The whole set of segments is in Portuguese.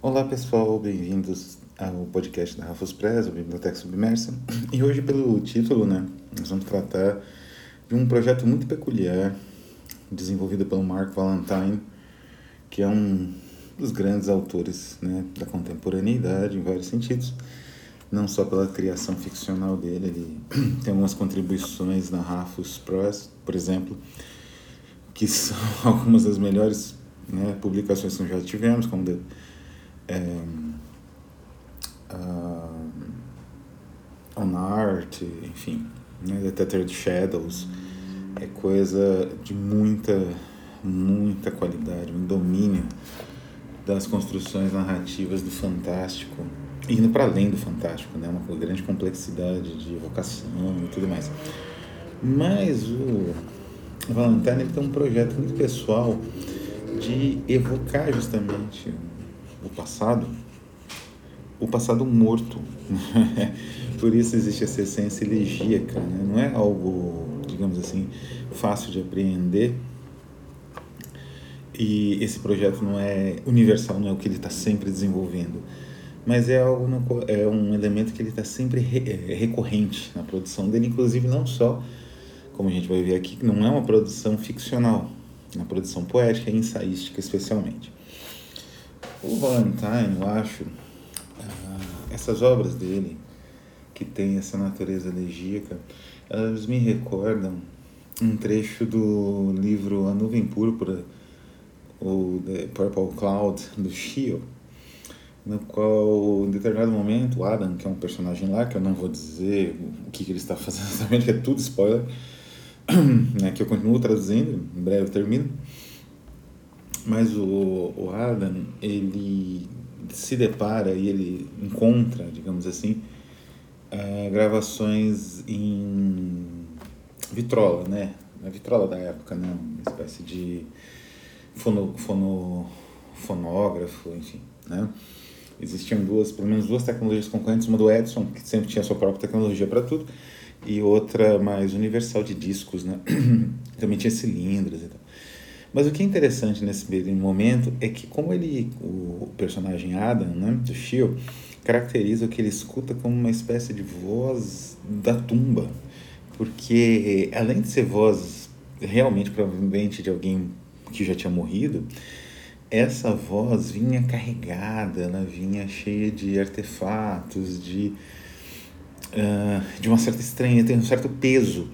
Olá pessoal, bem-vindos ao podcast da Rafos Press, Biblioteca Submersa. E hoje, pelo título, né, nós vamos tratar de um projeto muito peculiar desenvolvido pelo Mark Valentine, que é um dos grandes autores né, da contemporaneidade em vários sentidos, não só pela criação ficcional dele, ele tem algumas contribuições na Rafos Press, por exemplo, que são algumas das melhores né, publicações que nós já tivemos, como The é, uh, On Art, enfim, né, Tethered Shadows, é coisa de muita, muita qualidade, um domínio das construções narrativas do fantástico, indo para além do fantástico, né, uma grande complexidade de evocação e tudo mais. Mas o Valentine tem um projeto muito pessoal de evocar justamente o passado, o passado morto. Por isso existe essa essência elegíaca, né? não é algo, digamos assim, fácil de apreender. E esse projeto não é universal, não é o que ele está sempre desenvolvendo, mas é algo é um elemento que ele está sempre é, recorrente na produção dele, inclusive não só, como a gente vai ver aqui, não é uma produção ficcional, na produção poética e ensaística especialmente. O Valentine, eu acho, uh, essas obras dele, que tem essa natureza elegíaca, elas me recordam um trecho do livro A Nuvem Púrpura, ou The Purple Cloud, do Shio, no qual, em determinado momento, o Adam, que é um personagem lá, que eu não vou dizer o que, que ele está fazendo exatamente, que é tudo spoiler, né, que eu continuo traduzindo, em breve termino, mas o, o Adam, ele se depara e ele encontra, digamos assim, uh, gravações em vitrola, né? Na vitrola da época, né? Uma espécie de fono, fono, fonógrafo, enfim, né? Existiam duas, pelo menos duas tecnologias concorrentes, uma do Edison, que sempre tinha sua própria tecnologia para tudo, e outra mais universal de discos, né? Também tinha cilindros e tal. Mas o que é interessante nesse momento é que como ele, o personagem Adam, né, do Shio, caracteriza o que ele escuta como uma espécie de voz da tumba, porque além de ser voz realmente provavelmente de alguém que já tinha morrido, essa voz vinha carregada, ela vinha cheia de artefatos, de, uh, de uma certa estranha, tem um certo peso,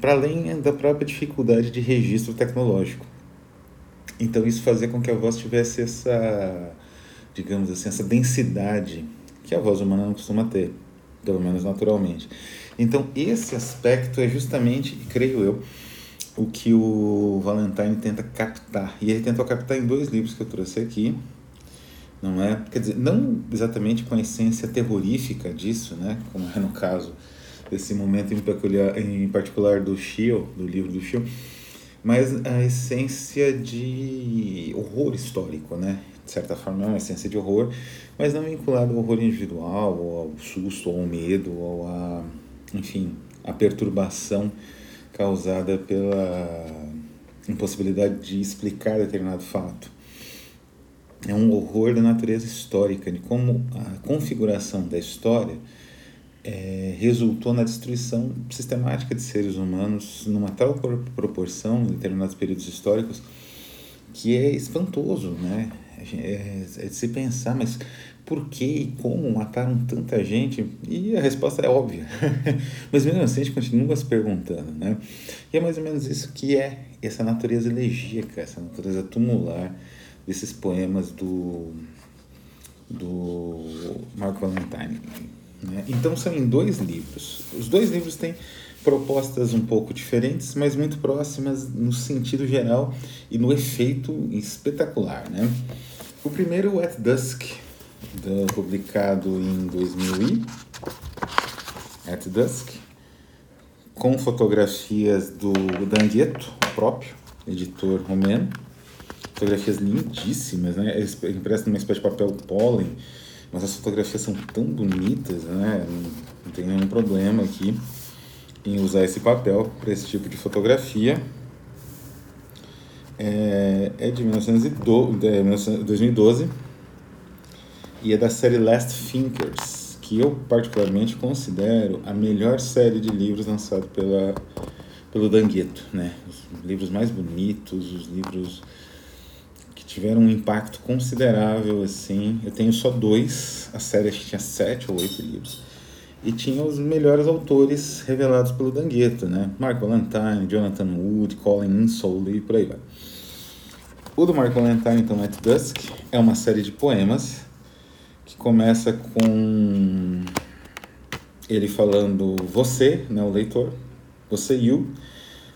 para além da própria dificuldade de registro tecnológico. Então isso fazia com que a voz tivesse essa, digamos assim, essa densidade que a voz humana não costuma ter, pelo menos naturalmente. Então esse aspecto é justamente, creio eu, o que o Valentine tenta captar. E ele tentou captar em dois livros que eu trouxe aqui, não é? Quer dizer, não exatamente com a essência terrorífica disso, né? Como é no caso desse momento em, peculiar, em particular do Shio, do livro do Shio, mas a essência de horror histórico, né? De certa forma é uma essência de horror, mas não vinculado ao horror individual, ou ao susto, ou ao medo, ou a, enfim, a perturbação causada pela impossibilidade de explicar determinado fato. É um horror da natureza histórica, de como a configuração da história é, resultou na destruição sistemática de seres humanos numa tal proporção em determinados períodos históricos que é espantoso, né? É, é de se pensar, mas por que e como mataram tanta gente? E a resposta é óbvia. mas mesmo assim a gente continua se perguntando, né? E é mais ou menos isso que é essa natureza elegíaca, essa natureza tumular desses poemas do, do Marco Valentine né? Então são em dois livros. Os dois livros têm propostas um pouco diferentes, mas muito próximas no sentido geral e no efeito espetacular. Né? O primeiro, At Dusk, do, publicado em 2000 e... At Dusk, com fotografias do Dangueto, próprio, editor romeno. Fotografias lindíssimas, né? impressas numa espécie de papel pólen, mas as fotografias são tão bonitas, né? Não tem nenhum problema aqui em usar esse papel para esse tipo de fotografia. É, é de 1912, 2012. e é da série Last Thinkers, que eu particularmente considero a melhor série de livros lançado pela pelo Dangueto, né? Os livros mais bonitos, os livros tiveram um impacto considerável, assim. Eu tenho só dois, a série acho que tinha sete ou oito livros. E tinha os melhores autores revelados pelo Dangueto, né? Mark Valentine, Jonathan Wood, Colin Insull e por aí vai. O do Mark Valentine, então, At Dusk, é uma série de poemas que começa com ele falando você, né, o leitor, você you,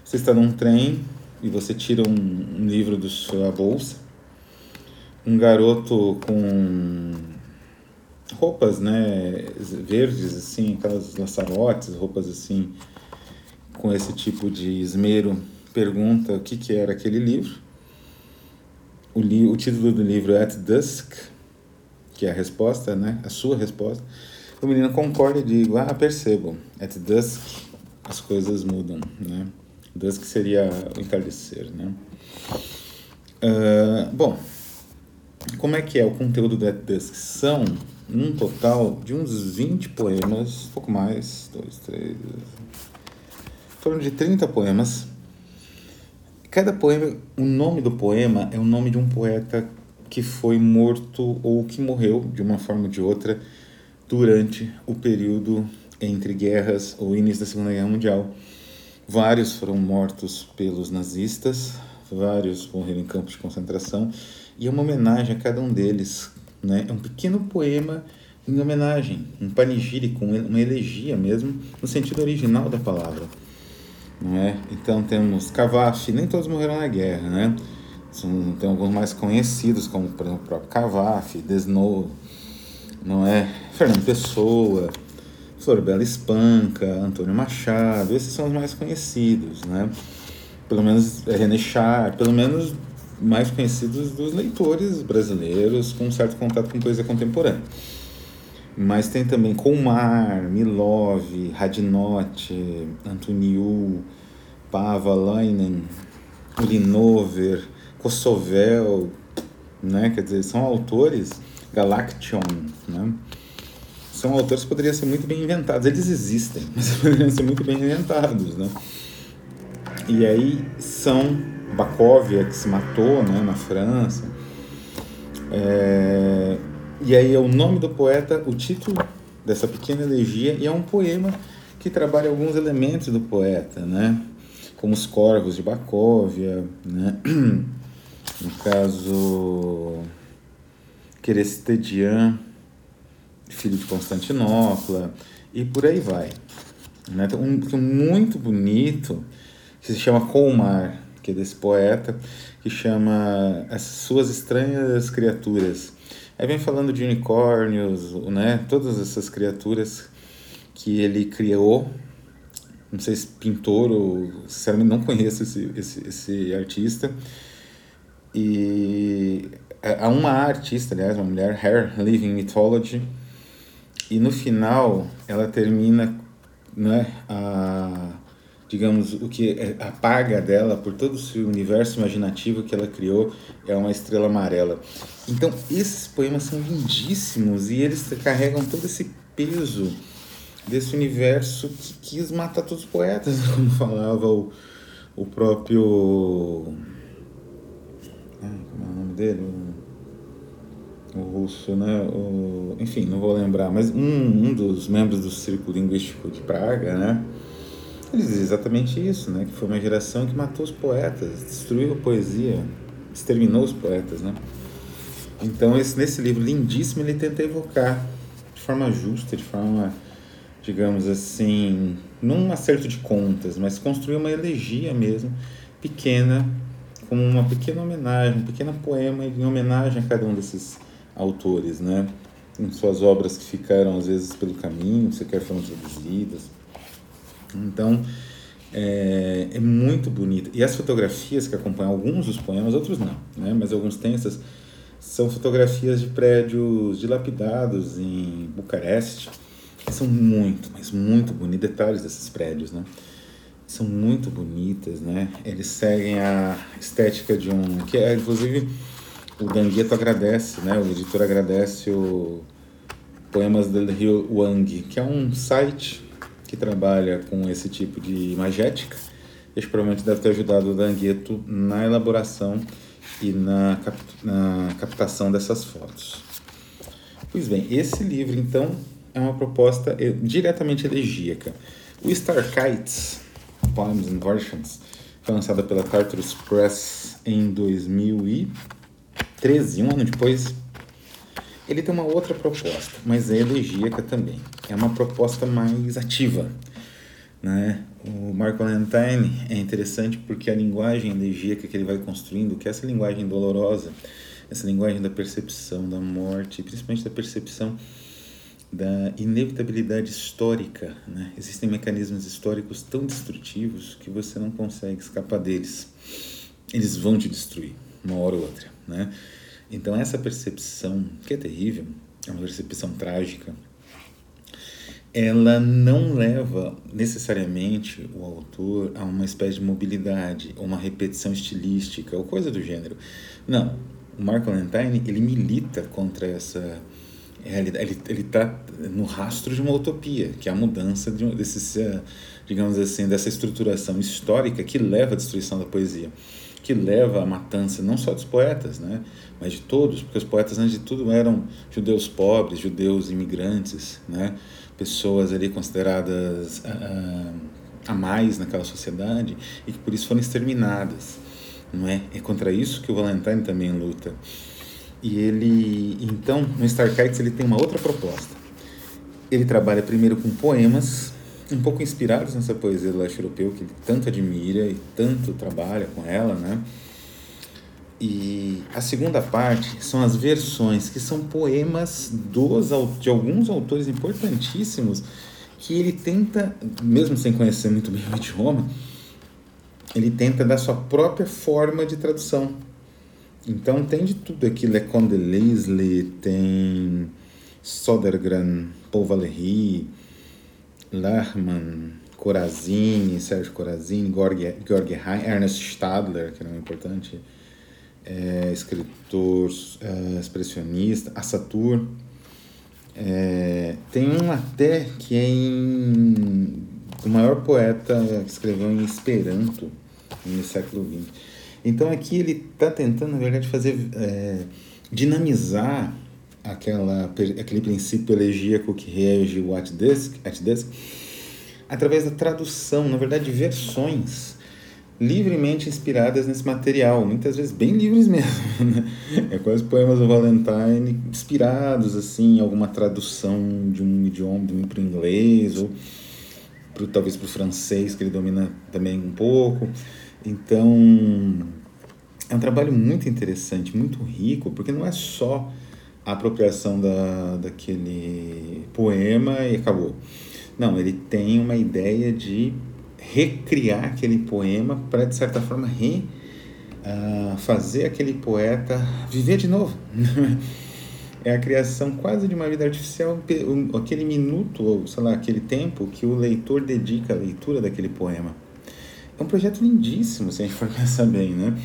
você está num trem e você tira um livro da sua bolsa, um garoto com roupas, né, verdes assim, aquelas laçarotes, roupas assim, com esse tipo de esmero, pergunta o que que era aquele livro o, li o título do livro é At Dusk, que é a resposta, né? A sua resposta. O menino concorda e diz, ah, percebo, at dusk as coisas mudam, né? Dusk seria o entardecer, né? Uh, bom, como é que é o conteúdo Dusk? São um total de uns 20 poemas, pouco mais, dois, três, em torno de 30 poemas, Cada poema, o nome do poema é o nome de um poeta que foi morto ou que morreu de uma forma ou de outra durante o período entre guerras ou início da Segunda Guerra Mundial. Vários foram mortos pelos nazistas, vários morreram em campos de concentração e é uma homenagem a cada um deles. Né? É um pequeno poema em homenagem, um panegírico, uma elegia mesmo, no sentido original da palavra não é? Então temos Cavafy, nem todos morreram na guerra, né? São, tem alguns mais conhecidos, como por exemplo o próprio Cavafy, Desnou, não é? Fernando Pessoa, Florbela Espanca, Antônio Machado, esses são os mais conhecidos, né? Pelo menos é, René Char, pelo menos mais conhecidos dos leitores brasileiros com um certo contato com poesia contemporânea. Mas tem também Colmar, Milov, Radinotti, Antoniu, Pavalainen, Linover, Kosovel, né? Quer dizer, são autores, Galaction, né? São autores que poderiam ser muito bem inventados. Eles existem, mas poderiam ser muito bem inventados, né? E aí são Bakovia, que se matou né, na França, é, e aí é o nome do poeta, o título dessa pequena elegia, e é um poema que trabalha alguns elementos do poeta, né? Como os corvos de Bakovia, né? No caso, Querestedian, filho de Constantinopla, e por aí vai. Né? Um, um muito bonito que se chama Colmar, que é desse poeta, que chama As Suas Estranhas Criaturas Aí vem falando de unicórnios, né? Todas essas criaturas que ele criou. Não sei se pintor ou sinceramente não conheço esse, esse, esse artista. E há uma artista, aliás, uma mulher, Hair Living Mythology, e no final ela termina né, a digamos, o que é, apaga dela por todo o universo imaginativo que ela criou é uma estrela amarela. Então, esses poemas são lindíssimos e eles carregam todo esse peso desse universo que quis matar todos os poetas, como falava o, o próprio. Como é o nome dele? O russo, né? O, enfim, não vou lembrar, mas um, um dos membros do Círculo Linguístico de Praga, né? Ele diz exatamente isso, né? Que foi uma geração que matou os poetas, destruiu a poesia, exterminou os poetas, né? Então, esse, nesse livro lindíssimo, ele tenta evocar de forma justa, de forma, digamos assim, não um acerto de contas, mas construir uma elegia mesmo, pequena, como uma pequena homenagem, um pequeno poema em homenagem a cada um desses autores, né? Em suas obras que ficaram, às vezes, pelo caminho, sequer foram traduzidas. Então, é, é, muito bonito. E as fotografias que acompanham alguns dos poemas, outros não, né? mas alguns têm essas, são fotografias de prédios dilapidados em Bucareste, são muito, mas muito bonitos, detalhes desses prédios, né? São muito bonitas, né? Eles seguem a estética de um, que é inclusive o Dangueto agradece, né? O editor agradece o Poemas del Rio Wang, que é um site que trabalha com esse tipo de imagética. Este provavelmente deve ter ajudado o Dangueto na elaboração e na, cap na captação dessas fotos. Pois bem, esse livro então é uma proposta diretamente elegíaca. O Star Kites, Poems and Versions, foi lançada pela Tartarus Press em 2013, um ano depois. Ele tem uma outra proposta, mas é elegíaca também. É uma proposta mais ativa. Né? O Mark Valentine é interessante porque a linguagem elegíaca que ele vai construindo, que é essa linguagem dolorosa, essa linguagem da percepção da morte, principalmente da percepção da inevitabilidade histórica. Né? Existem mecanismos históricos tão destrutivos que você não consegue escapar deles. Eles vão te destruir, uma hora ou outra. Né? Então, essa percepção, que é terrível, é uma percepção trágica, ela não leva necessariamente o autor a uma espécie de mobilidade, ou uma repetição estilística, ou coisa do gênero. Não. O Mark Valentine, ele milita contra essa ele ele está no rastro de uma utopia, que é a mudança de, digamos assim, dessa estruturação histórica que leva à destruição da poesia, que leva à matança não só dos poetas, né, mas de todos, porque os poetas antes de tudo eram judeus pobres, judeus imigrantes, né, pessoas ali consideradas uh, a mais naquela sociedade e que por isso foram exterminadas, não é? É contra isso que o Valentine também luta. E ele, então, no Starkites ele tem uma outra proposta. Ele trabalha primeiro com poemas, um pouco inspirados nessa poesia do leste europeu que ele tanto admira e tanto trabalha com ela, né? E a segunda parte são as versões, que são poemas dos, de alguns autores importantíssimos que ele tenta, mesmo sem conhecer muito bem o idioma, ele tenta dar sua própria forma de tradução. Então tem de tudo aqui, Le Conde Leslie, tem Sodergran, Paul Valéry, Lachmann, Corazini, Sérgio Corazini, Georg, Georg Ernest Stadler, que era um importante é, escritor é, expressionista, Assatur. É, tem um até que é em, o maior poeta que escreveu em Esperanto no século XX. Então aqui ele está tentando, na verdade, fazer é, dinamizar aquela, aquele princípio elegíaco que rege o at desk, at através da tradução, na verdade, versões livremente inspiradas nesse material, muitas vezes bem livres mesmo. Né? É quase poemas do Valentine inspirados assim em alguma tradução de um idioma, de um para o inglês ou pro, talvez para o francês que ele domina também um pouco. Então, é um trabalho muito interessante, muito rico, porque não é só a apropriação da, daquele poema e acabou. Não, ele tem uma ideia de recriar aquele poema para, de certa forma, re, uh, fazer aquele poeta viver de novo. é a criação quase de uma vida artificial, aquele minuto, ou sei lá, aquele tempo que o leitor dedica à leitura daquele poema. É um projeto lindíssimo, se a gente for pensar bem, né?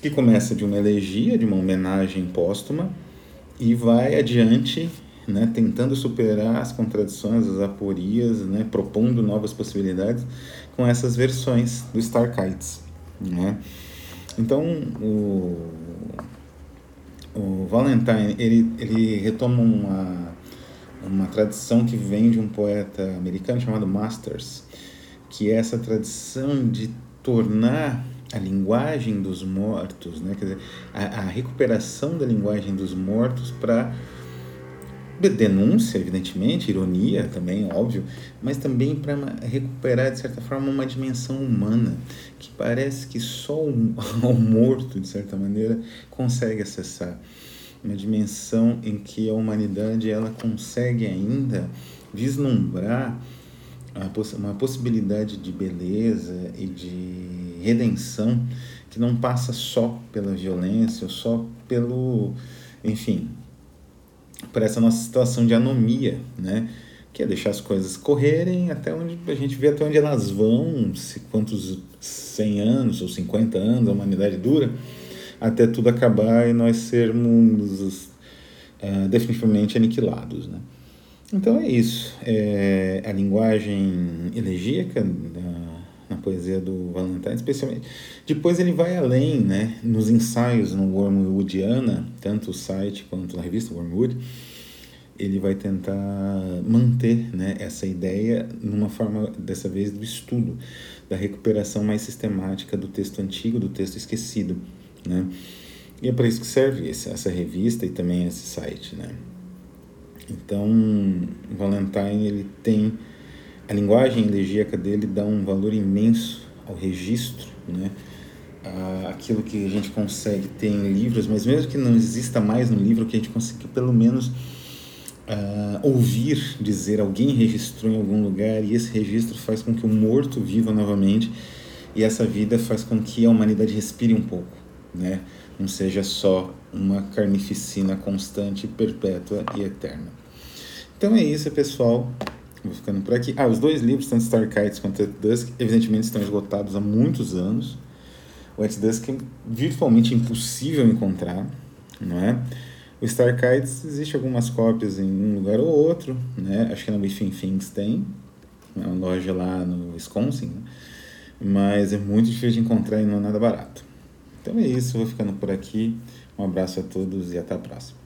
Que começa de uma elegia, de uma homenagem póstuma, e vai adiante, né, tentando superar as contradições, as aporias, né, propondo novas possibilidades com essas versões do Star Kites, né? Então, o, o Valentine, ele, ele retoma uma, uma tradição que vem de um poeta americano chamado Masters, que é essa tradição de tornar a linguagem dos mortos, né? Quer dizer, a, a recuperação da linguagem dos mortos para denúncia, evidentemente, ironia também, óbvio, mas também para recuperar, de certa forma, uma dimensão humana que parece que só o, o morto, de certa maneira, consegue acessar. Uma dimensão em que a humanidade ela consegue ainda vislumbrar uma possibilidade de beleza e de redenção que não passa só pela violência ou só pelo, enfim, por essa nossa situação de anomia, né? Que é deixar as coisas correrem até onde a gente vê até onde elas vão, se quantos 100 anos ou 50 anos a humanidade dura, até tudo acabar e nós sermos uh, definitivamente aniquilados, né? Então é isso. É a linguagem elegíaca da, na poesia do Valentine, especialmente. Depois ele vai além, né? Nos ensaios no Wormwoodiana, tanto o site quanto a revista Wormwood, ele vai tentar manter né, essa ideia numa forma, dessa vez, do estudo, da recuperação mais sistemática do texto antigo, do texto esquecido. Né? E é para isso que serve essa revista e também esse site. Né? Então, Valentine ele tem a linguagem elegíaca dele dá um valor imenso ao registro, né? aquilo que a gente consegue ter em livros, mas mesmo que não exista mais no livro, que a gente consiga pelo menos uh, ouvir dizer alguém registrou em algum lugar e esse registro faz com que o morto viva novamente e essa vida faz com que a humanidade respire um pouco, né? Não seja só uma carnificina constante, perpétua e eterna. Então é isso, pessoal. Vou ficando por aqui. Ah, os dois livros, tanto Star Kites quanto At Dusk, evidentemente estão esgotados há muitos anos. O At Dusk é virtualmente impossível encontrar, não é? O Star Kites existe algumas cópias em um lugar ou outro, né? Acho que na Within Things tem, é uma loja lá no Wisconsin, né? mas é muito difícil de encontrar e não é nada barato. Então é isso, vou ficando por aqui. Um abraço a todos e até a próxima.